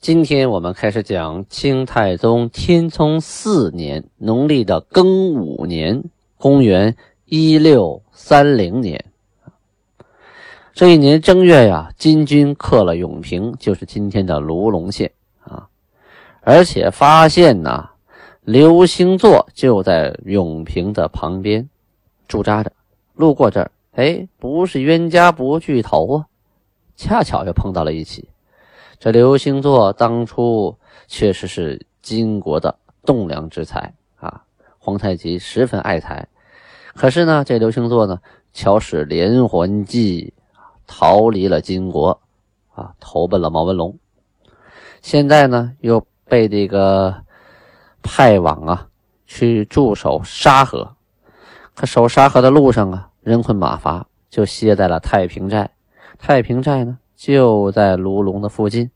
今天我们开始讲清太宗天聪四年农历的庚午年，公元一六三零年。这一年正月呀，金军克了永平，就是今天的卢龙县啊，而且发现呐，刘星座就在永平的旁边驻扎着。路过这儿，哎，不是冤家不聚头啊。恰巧又碰到了一起，这刘星座当初确实是金国的栋梁之才啊，皇太极十分爱才。可是呢，这刘星座呢，巧使连环计，逃离了金国，啊，投奔了毛文龙。现在呢，又被这个派往啊，去驻守沙河。可守沙河的路上啊，人困马乏，就歇在了太平寨。太平寨呢，就在卢龙的附近。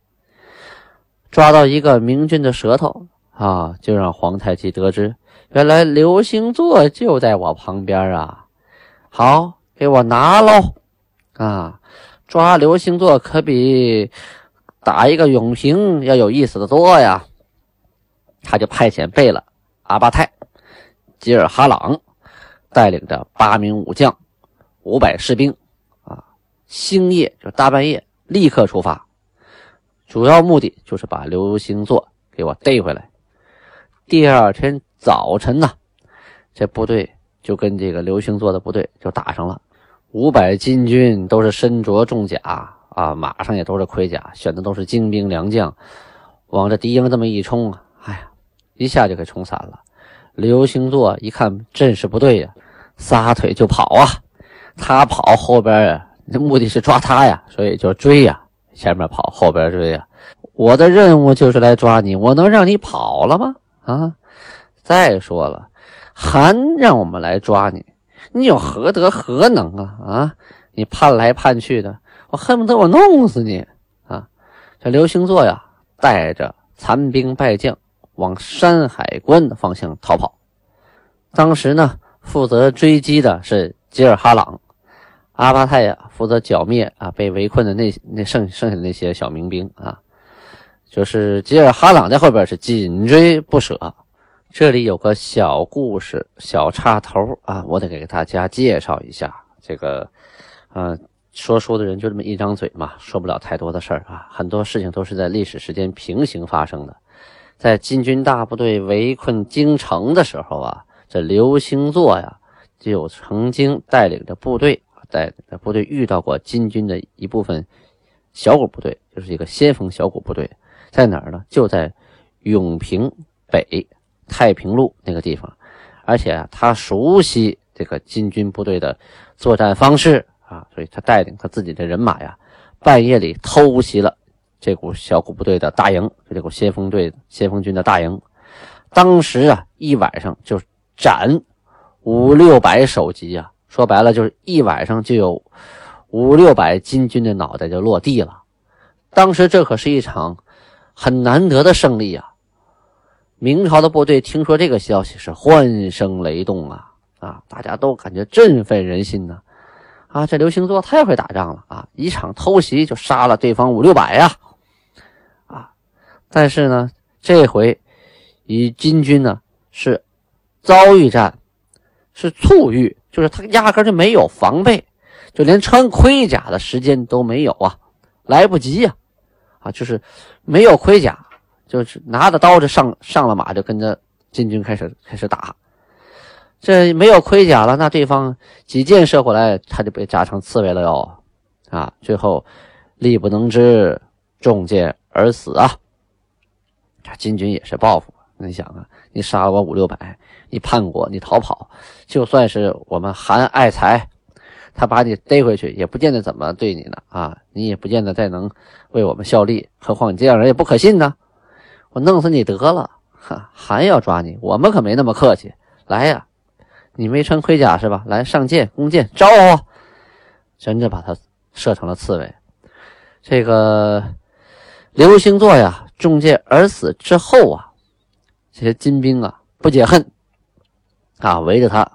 抓到一个明君的舌头啊，就让皇太极得知，原来刘星座就在我旁边啊！好，给我拿喽！啊，抓刘星座可比打一个永平要有意思的多呀！他就派遣贝勒阿巴泰、吉尔哈朗带领着八名武将、五百士兵啊。星夜就大半夜立刻出发，主要目的就是把刘星座给我逮回来。第二天早晨呢，这部队就跟这个刘星座的部队就打上了。五百金军都是身着重甲啊，马上也都是盔甲，选的都是精兵良将，往这敌营这么一冲啊，哎呀，一下就给冲散了。刘星座一看阵势不对呀，撒腿就跑啊，他跑后边啊。这目的是抓他呀，所以就追呀，前面跑，后边追呀。我的任务就是来抓你，我能让你跑了吗？啊！再说了，还让我们来抓你，你有何德何能啊？啊！你盼来盼去的，我恨不得我弄死你啊！这刘星座呀，带着残兵败将往山海关的方向逃跑。当时呢，负责追击的是吉尔哈朗。阿巴泰呀，负责剿灭啊被围困的那那剩剩下的那些小民兵啊，就是吉尔哈朗在后边是紧追不舍。这里有个小故事、小插头啊，我得给大家介绍一下。这个，呃，说书的人就这么一张嘴嘛，说不了太多的事儿啊。很多事情都是在历史时间平行发生的。在金军大部队围困京城的时候啊，这刘星座呀，就曾经带领着部队。在在部队遇到过金军的一部分小股部队，就是一个先锋小股部队，在哪儿呢？就在永平北太平路那个地方，而且啊他熟悉这个金军部队的作战方式啊，所以他带领他自己的人马呀，半夜里偷袭了这股小股部队的大营，这股先锋队先锋军的大营。当时啊，一晚上就斩五六百首级啊。说白了就是一晚上就有五六百金军的脑袋就落地了。当时这可是一场很难得的胜利啊！明朝的部队听说这个消息是欢声雷动啊啊！大家都感觉振奋人心呢啊！这刘星座太会打仗了啊！一场偷袭就杀了对方五六百呀啊！但是呢，这回与金军呢是遭遇战，是猝遇。就是他压根就没有防备，就连穿盔甲的时间都没有啊，来不及呀，啊就是没有盔甲，就是拿着刀就上上了马，就跟着金军开始开始打。这没有盔甲了，那对方几箭射过来，他就被扎成刺猬了哟，啊，最后力不能支，中箭而死啊。金军也是报复，你想啊，你杀了我五六百。你叛国，你逃跑，就算是我们韩爱才，他把你逮回去，也不见得怎么对你呢啊，你也不见得再能为我们效力。何况你这样人也不可信呢，我弄死你得了，哈，还要抓你，我们可没那么客气。来呀，你没穿盔甲是吧？来上箭，弓箭，招呼！真的把他射成了刺猬。这个刘星座呀，中箭而死之后啊，这些金兵啊不解恨啊，围着他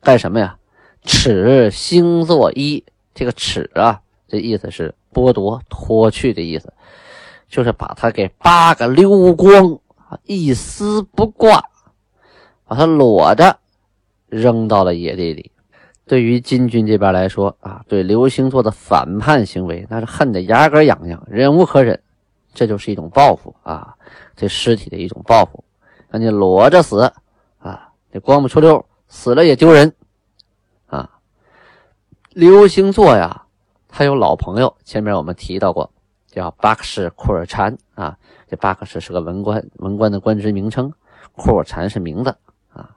干什么呀？尺星座一，这个尺啊，这意思是剥夺、脱去的意思，就是把他给扒个溜光，一丝不挂，把他裸着扔到了野地里。对于金军这边来说啊，对刘星座的反叛行为，那是恨得牙根痒痒，忍无可忍。这就是一种报复啊，这尸体的一种报复，让你裸着死啊，这光不出溜，死了也丢人。刘星座呀，他有老朋友，前面我们提到过，叫巴克什库尔禅啊。这巴克什是个文官，文官的官职名称，库尔禅是名字啊。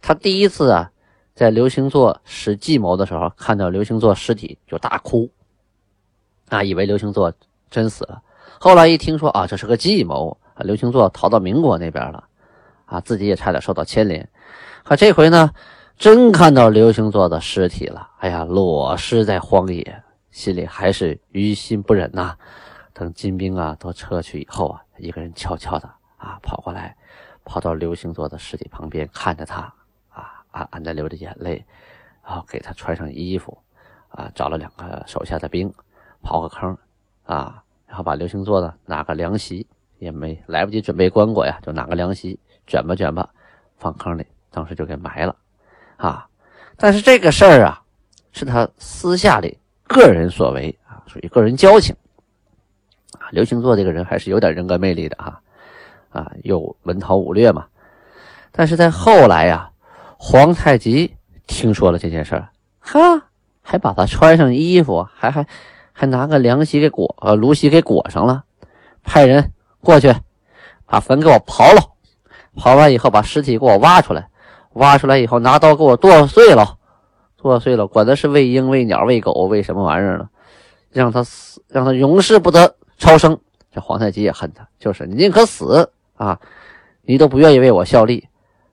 他第一次啊，在刘星座使计谋的时候，看到刘星座尸体就大哭啊，以为刘星座真死了。后来一听说啊，这是个计谋啊，刘星座逃到民国那边了啊，自己也差点受到牵连。可这回呢？真看到刘星座的尸体了，哎呀，裸尸在荒野，心里还是于心不忍呐。等金兵啊都撤去以后啊，一个人悄悄的啊跑过来，跑到刘星座的尸体旁边，看着他啊，暗暗的流着眼泪，然后给他穿上衣服，啊，找了两个手下的兵，刨个坑，啊，然后把刘星座的拿个凉席，也没来不及准备棺椁呀，就拿个凉席卷吧卷吧，放坑里，当时就给埋了。啊，但是这个事儿啊，是他私下里个人所为啊，属于个人交情啊。刘星座这个人还是有点人格魅力的哈，啊，又文韬武略嘛。但是在后来呀，皇太极听说了这件事儿，哈，还把他穿上衣服，还还还拿个凉席给裹呃芦席给裹上了，派人过去把坟给我刨了，刨完以后把尸体给我挖出来。挖出来以后，拿刀给我剁碎了，剁碎了，管他是喂鹰、喂鸟、喂狗、喂什么玩意儿呢？让他死，让他永世不得超生。这皇太极也恨他，就是你宁可死啊，你都不愿意为我效力，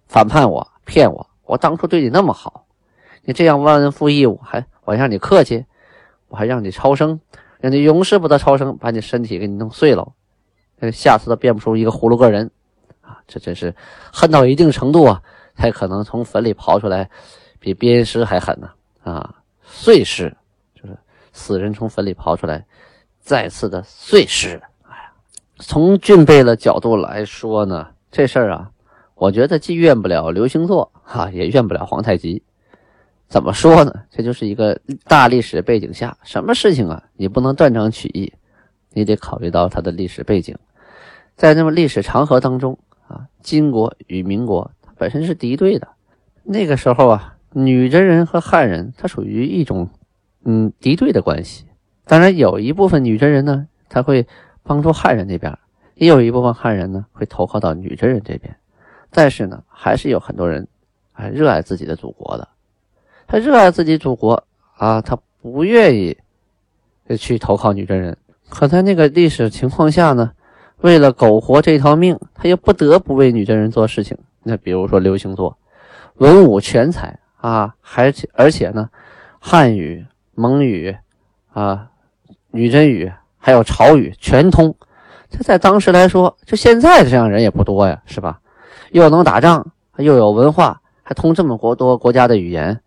反叛我，骗我。我当初对你那么好，你这样忘恩负义，我还我还让你客气，我还让你超生，让你永世不得超生，把你身体给你弄碎了，下次都变不出一个葫芦个人啊！这真是恨到一定程度啊！才可能从坟里刨出来，比鞭尸还狠呢！啊，碎尸就是死人从坟里刨出来，再次的碎尸。哎呀，从俊贝的角度来说呢，这事儿啊，我觉得既怨不了刘星座，哈，也怨不了皇太极。怎么说呢？这就是一个大历史背景下，什么事情啊，你不能断章取义，你得考虑到它的历史背景。在那么历史长河当中啊，金国与民国。本身是敌对的，那个时候啊，女真人和汉人，他属于一种，嗯，敌对的关系。当然，有一部分女真人呢，他会帮助汉人那边；也有一部分汉人呢，会投靠到女真人这边。但是呢，还是有很多人，啊热爱自己的祖国的。他热爱自己祖国啊，他不愿意去投靠女真人。可在那个历史情况下呢，为了苟活这条命，他又不得不为女真人做事情。那比如说刘星座，文武全才啊，还且而且呢，汉语、蒙语啊、女真语还有朝语全通。这在当时来说，就现在这样人也不多呀，是吧？又能打仗，又有文化，还通这么国多国家的语言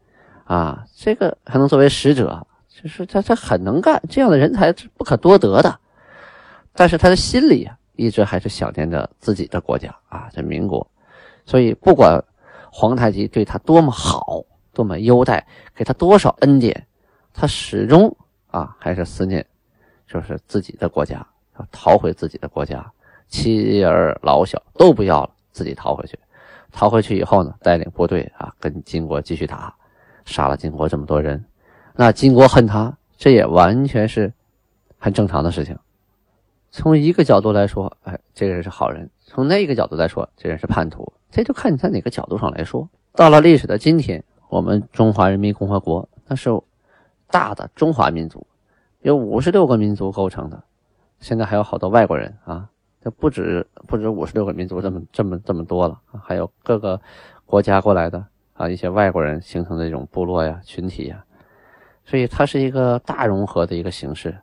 啊，这个还能作为使者，就是他他很能干，这样的人才是不可多得的。但是他的心里啊，一直还是想念着自己的国家啊，这民国。所以，不管皇太极对他多么好，多么优待，给他多少恩典，他始终啊还是思念，就是自己的国家，要逃回自己的国家，妻儿老小都不要了，自己逃回去。逃回去以后呢，带领部队啊跟金国继续打，杀了金国这么多人，那金国恨他，这也完全是很正常的事情。从一个角度来说，哎，这个人是好人；从那一个角度来说，这人是叛徒。这就看你在哪个角度上来说。到了历史的今天，我们中华人民共和国那是大的中华民族，有五十六个民族构成的。现在还有好多外国人啊，这不止不止五十六个民族这么这么这么多了，还有各个国家过来的啊，一些外国人形成的这种部落呀、群体呀，所以它是一个大融合的一个形式。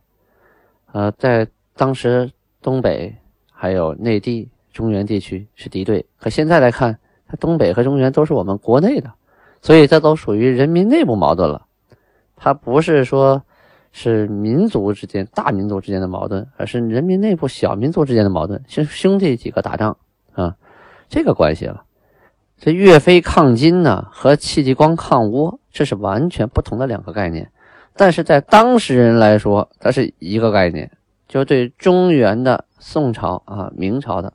呃，在当时东北还有内地中原地区是敌对，可现在来看，它东北和中原都是我们国内的，所以这都属于人民内部矛盾了。它不是说，是民族之间大民族之间的矛盾，而是人民内部小民族之间的矛盾，兄兄弟几个打仗啊，这个关系了。这岳飞抗金呢，和戚继光抗倭，这是完全不同的两个概念。但是在当事人来说，它是一个概念，就对中原的宋朝啊、明朝的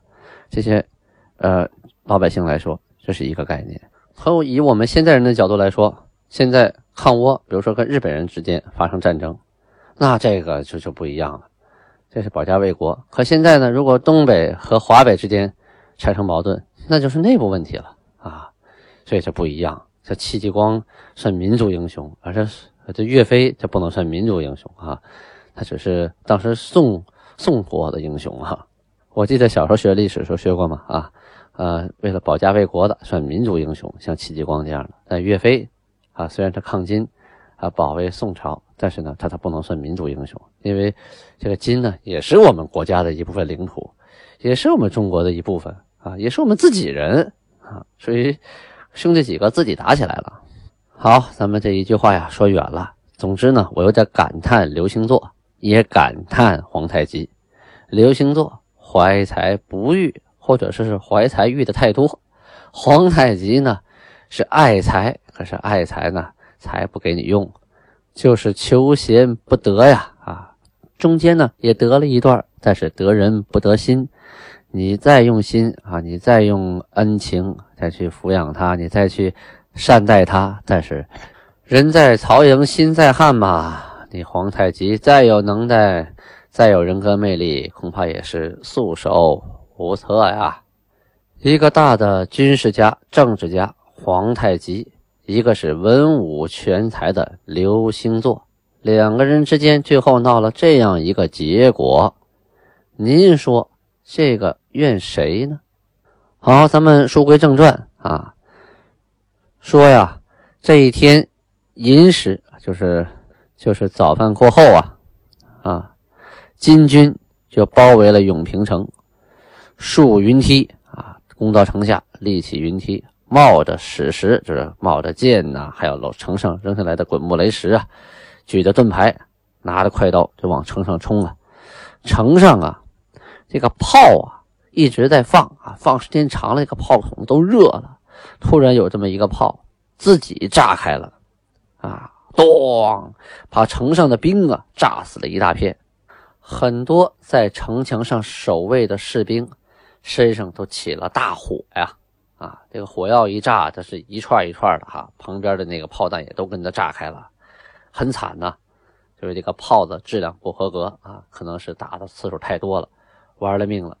这些呃老百姓来说，这是一个概念。和以我们现在人的角度来说，现在抗倭，比如说跟日本人之间发生战争，那这个就就不一样了，这是保家卫国。可现在呢，如果东北和华北之间产生矛盾，那就是内部问题了啊，所以这不一样。这戚继光算民族英雄，而这。这岳飞这不能算民族英雄啊，他只是当时宋宋国的英雄啊。我记得小时候学历史时候学过嘛啊，呃，为了保家卫国的算民族英雄，像戚继光这样的。但岳飞啊，虽然他抗金啊，保卫宋朝，但是呢，他他不能算民族英雄，因为这个金呢，也是我们国家的一部分领土，也是我们中国的一部分啊，也是我们自己人啊，所以兄弟几个自己打起来了。好，咱们这一句话呀说远了。总之呢，我有点感叹刘星座，也感叹皇太极。刘星座怀才不遇，或者说是怀才遇的太多；皇太极呢是爱才，可是爱才呢才不给你用，就是求贤不得呀啊！中间呢也得了一段，但是得人不得心。你再用心啊，你再用恩情再去抚养他，你再去。善待他，但是人在曹营心在汉嘛。你皇太极再有能耐，再有人格魅力，恐怕也是束手无策呀。一个大的军事家、政治家皇太极，一个是文武全才的刘星座，两个人之间最后闹了这样一个结果，您说这个怨谁呢？好，咱们书归正传啊。说呀，这一天寅时，就是就是早饭过后啊，啊，金军就包围了永平城，竖云梯啊，攻到城下，立起云梯，冒着矢石，就是冒着箭呐，还有楼城上扔下来的滚木雷石啊，举着盾牌，拿着快刀就往城上冲啊。城上啊，这个炮啊一直在放啊，放时间长了，这个炮筒都热了。突然有这么一个炮自己炸开了，啊，咚，把城上的兵啊炸死了一大片，很多在城墙上守卫的士兵身上都起了大火呀，啊，这个火药一炸，它是一串一串的哈，旁边的那个炮弹也都跟着炸开了，很惨呐，就是这个炮子质量不合格啊，可能是打的次数太多了，玩了命了。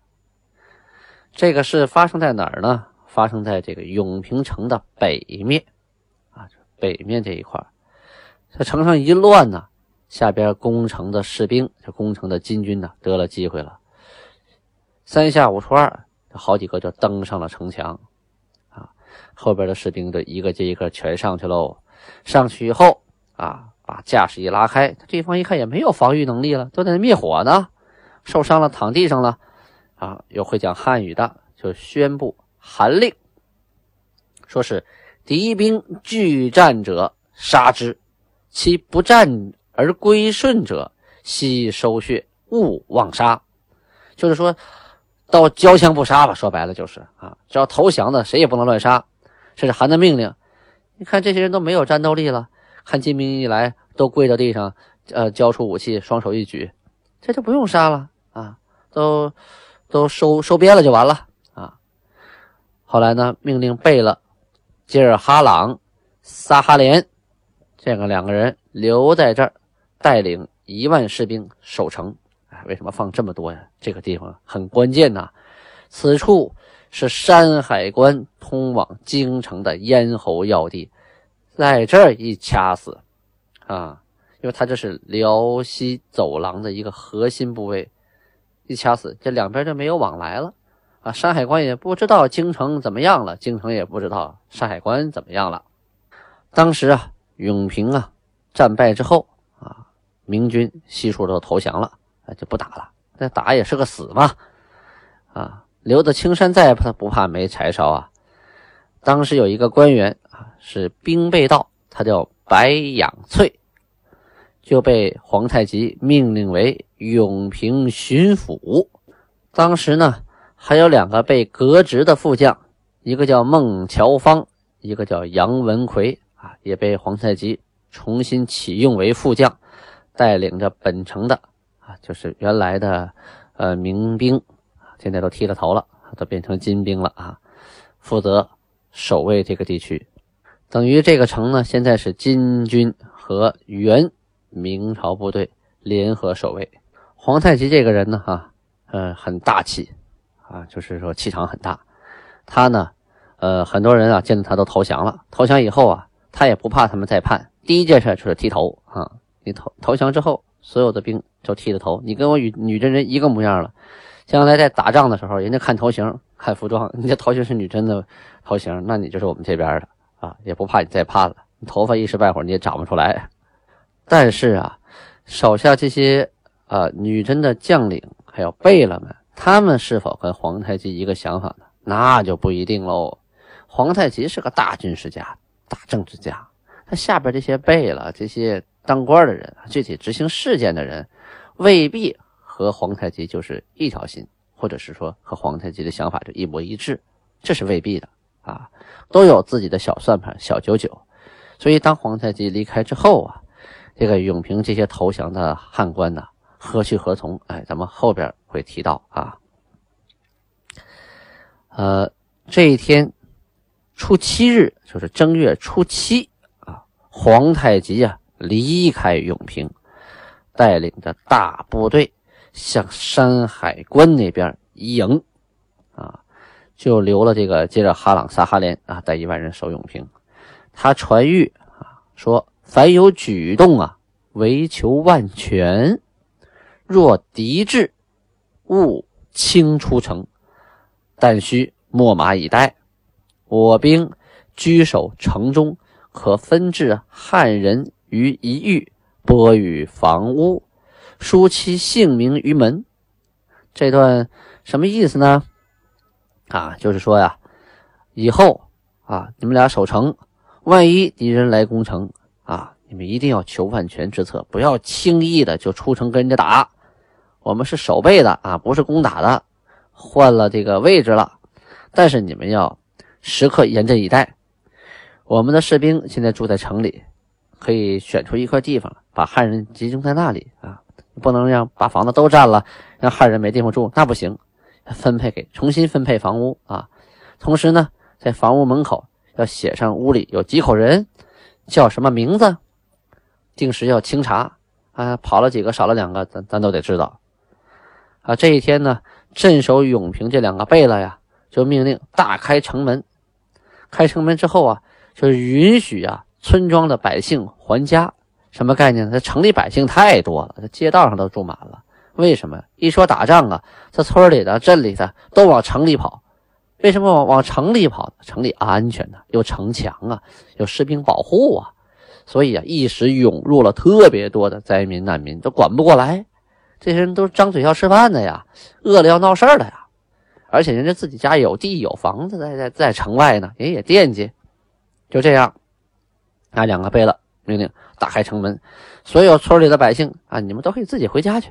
这个事发生在哪儿呢？发生在这个永平城的北面，啊，北面这一块这城上一乱呢，下边攻城的士兵，这攻城的金军呢，得了机会了，三下五除二，好几个就登上了城墙，啊，后边的士兵这一个接一个全上去喽，上去以后啊，把架势一拉开，对方一看也没有防御能力了，都在那灭火呢，受伤了躺地上了，啊，有会讲汉语的就宣布。韩令说是敌兵拒战者杀之，其不战而归顺者悉收血，勿妄杀。就是说到交枪不杀吧，说白了就是啊，只要投降的谁也不能乱杀，这是韩的命令。你看这些人都没有战斗力了，看金兵一来都跪在地上，呃，交出武器，双手一举，这就不用杀了啊，都都收收编了就完了啊。后来呢，命令贝勒吉尔哈朗、撒哈连这个两个人留在这儿，带领一万士兵守城。哎，为什么放这么多呀？这个地方很关键呐，此处是山海关通往京城的咽喉要地，在这儿一掐死，啊，因为他这是辽西走廊的一个核心部位，一掐死，这两边就没有往来了啊！山海关也不知道京城怎么样了，京城也不知道山海关怎么样了。当时啊，永平啊战败之后啊，明军悉数都投降了，啊就不打了。那打也是个死嘛，啊，留得青山在，他不怕没柴烧啊。当时有一个官员啊，是兵备道，他叫白养翠。就被皇太极命令为永平巡抚。当时呢，还有两个被革职的副将，一个叫孟乔芳，一个叫杨文魁啊，也被皇太极重新启用为副将，带领着本城的啊，就是原来的呃民兵，现在都剃了头了，都变成金兵了啊，负责守卫这个地区。等于这个城呢，现在是金军和元。明朝部队联合守卫，皇太极这个人呢，哈，呃，很大气，啊，就是说气场很大。他呢，呃，很多人啊见到他都投降了。投降以后啊，他也不怕他们再叛，第一件事就是剃头啊。你投投降之后，所有的兵都剃了头，你跟我女女真人一个模样了。将来在打仗的时候，人家看头型、看服装，你这头型是女真的头型，那你就是我们这边的啊，也不怕你再叛了。你头发一时半会儿你也长不出来。但是啊，手下这些啊女真的将领还有贝勒们，他们是否跟皇太极一个想法呢？那就不一定喽。皇太极是个大军事家、大政治家，他下边这些贝勒、这些当官的人、具体执行事件的人，未必和皇太极就是一条心，或者是说和皇太极的想法就一模一致，这是未必的啊，都有自己的小算盘、小九九。所以当皇太极离开之后啊。这个永平这些投降的汉官呢，何去何从？哎，咱们后边会提到啊。呃，这一天初七日，就是正月初七啊，皇太极啊离开永平，带领着大部队向山海关那边迎啊，就留了这个接着哈朗撒哈连啊，带一万人守永平。他传谕啊说。凡有举动啊，唯求万全。若敌至，勿轻出城，但需秣马以待。我兵居守城中，可分置汉人于一隅，拨与房屋，书其姓名于门。这段什么意思呢？啊，就是说呀，以后啊，你们俩守城，万一敌人来攻城。啊，你们一定要求万全之策，不要轻易的就出城跟人家打。我们是守备的啊，不是攻打的。换了这个位置了，但是你们要时刻严阵以待。我们的士兵现在住在城里，可以选出一块地方，把汉人集中在那里啊，不能让把房子都占了，让汉人没地方住，那不行。分配给重新分配房屋啊，同时呢，在房屋门口要写上屋里有几口人。叫什么名字？定时要清查啊！跑了几个，少了两个，咱咱都得知道啊！这一天呢，镇守永平这两个贝勒呀，就命令大开城门。开城门之后啊，就是允许啊村庄的百姓还家。什么概念呢？这城里百姓太多了，这街道上都住满了。为什么？一说打仗啊，这村里的、镇里的都往城里跑。为什么往往城里跑？城里安全呢，有城墙啊，有士兵保护啊，所以啊，一时涌入了特别多的灾民难民，都管不过来。这些人都张嘴要吃饭的呀，饿了要闹事儿的呀，而且人家自己家有地有房子在在在城外呢，人也惦记。就这样，拿两个贝勒命令打开城门，所有村里的百姓啊，你们都可以自己回家去，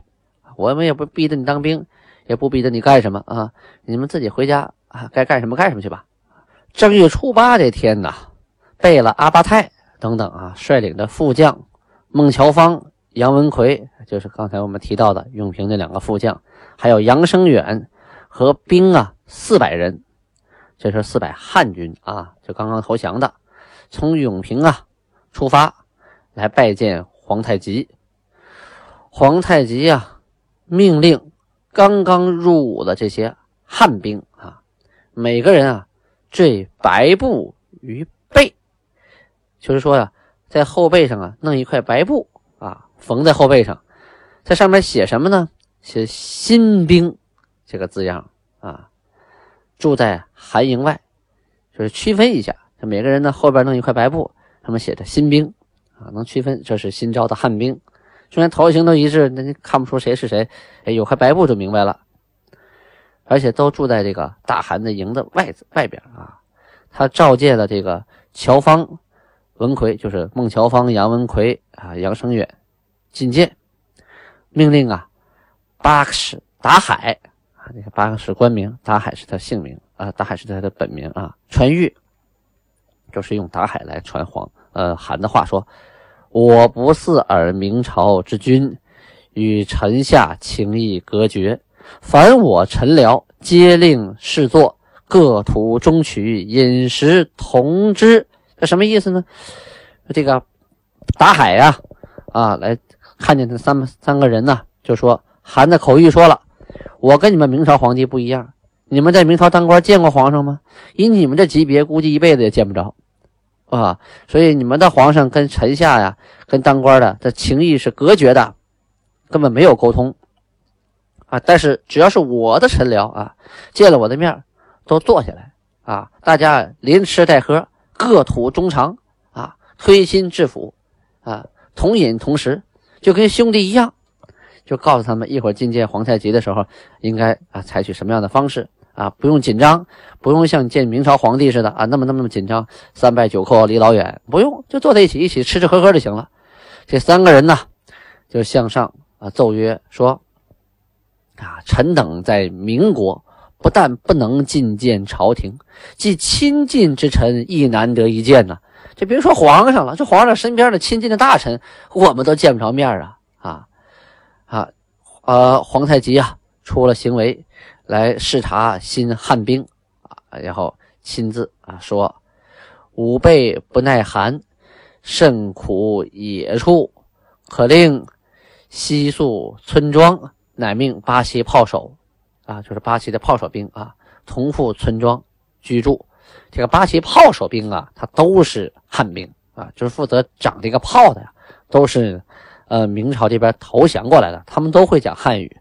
我们也不逼着你当兵，也不逼着你干什么啊，你们自己回家。啊，该干什么干什么去吧。正月初八这天呐，贝勒阿巴泰等等啊，率领的副将孟乔芳、杨文魁，就是刚才我们提到的永平那两个副将，还有杨生远和兵啊四百人，这是四百汉军啊，就刚刚投降的，从永平啊出发来拜见皇太极。皇太极啊，命令刚刚入伍的这些汉兵啊。每个人啊，缀白布于背，就是说呀，在后背上啊弄一块白布啊，缝在后背上，在上面写什么呢？写“新兵”这个字样啊。住在寒营外，就是区分一下，每个人呢后边弄一块白布，上面写着“新兵”啊，能区分这是新招的汉兵。虽然头型都一致，那你看不出谁是谁。哎，有块白布就明白了。而且都住在这个大汗的营的外外边啊。他召见了这个乔芳、文奎，就是孟乔芳、杨文奎啊、杨生远觐见，命令啊，八十达海。啊，那个八个是官名，达海是他姓名啊，达海是他的本名啊。传谕就是用达海来传黄呃韩的话说：“我不似尔明朝之君，与臣下情谊隔绝。凡我臣僚，皆令侍坐，各图中取，饮食同之。”这什么意思呢？这个达海呀，啊，来看见这三三个人呢，就说韩的口谕说了。我跟你们明朝皇帝不一样，你们在明朝当官见过皇上吗？以你们这级别，估计一辈子也见不着，啊！所以你们的皇上跟臣下呀，跟当官的这情谊是隔绝的，根本没有沟通，啊！但是只要是我的臣僚啊，见了我的面，都坐下来啊，大家连吃带喝，各吐衷肠啊，推心置腹啊，同饮同食，就跟兄弟一样。就告诉他们，一会儿觐见皇太极的时候，应该啊采取什么样的方式啊？不用紧张，不用像见明朝皇帝似的啊，那么那么那么紧张，三拜九叩离老远，不用，就坐在一起，一起吃吃喝喝就行了。这三个人呢，就向上啊奏曰说：啊，臣等在民国，不但不能觐见朝廷，即亲近之臣亦难得一见呐。就别说皇上了，这皇上身边的亲近的大臣，我们都见不着面啊啊！啊，呃，皇太极啊，出了行为来视察新汉兵啊，然后亲自啊说：“吾辈不耐寒，甚苦野处，可令西宿村庄，乃命八旗炮手啊，就是八旗的炮手兵啊，同赴村庄居住。这个八旗炮手兵啊，他都是汉兵啊，就是负责长这个炮的，都是。”呃，明朝这边投降过来的，他们都会讲汉语，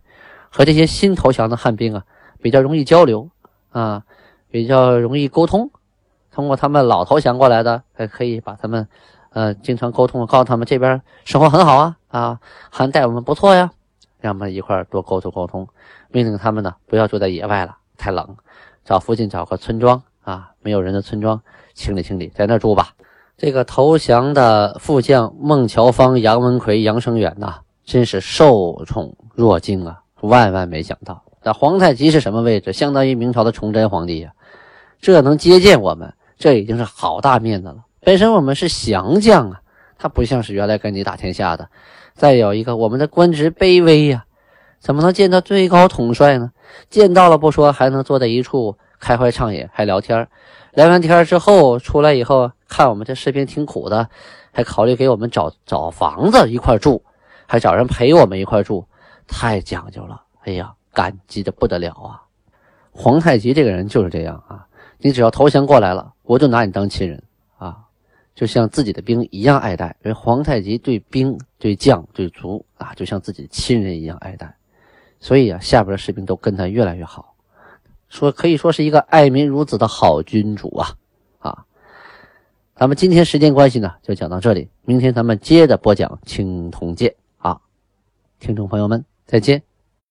和这些新投降的汉兵啊，比较容易交流啊，比较容易沟通。通过他们老投降过来的，还可以把他们，呃，经常沟通，告诉他们这边生活很好啊，啊，汉待我们不错呀，让我们一块多沟通沟通。命令他们呢，不要住在野外了，太冷，找附近找个村庄啊，没有人的村庄，清理清理，在那住吧。这个投降的副将孟乔芳、杨文奎、杨生远呐，真是受宠若惊啊！万万没想到，那皇太极是什么位置？相当于明朝的崇祯皇帝呀！这能接见我们，这已经是好大面子了。本身我们是降将啊，他不像是原来跟你打天下的。再有一个，我们的官职卑微呀，怎么能见到最高统帅呢？见到了不说，还能坐在一处开怀畅饮，还聊天。聊完天之后出来以后。看我们这士兵挺苦的，还考虑给我们找找房子一块住，还找人陪我们一块住，太讲究了。哎呀，感激的不得了啊！皇太极这个人就是这样啊，你只要投降过来了，我就拿你当亲人啊，就像自己的兵一样爱戴。因为皇太极对兵、对将、对卒啊，就像自己亲人一样爱戴，所以啊，下边的士兵都跟他越来越好，说可以说是一个爱民如子的好君主啊。啊咱们今天时间关系呢，就讲到这里。明天咱们接着播讲青铜剑啊，听众朋友们再见。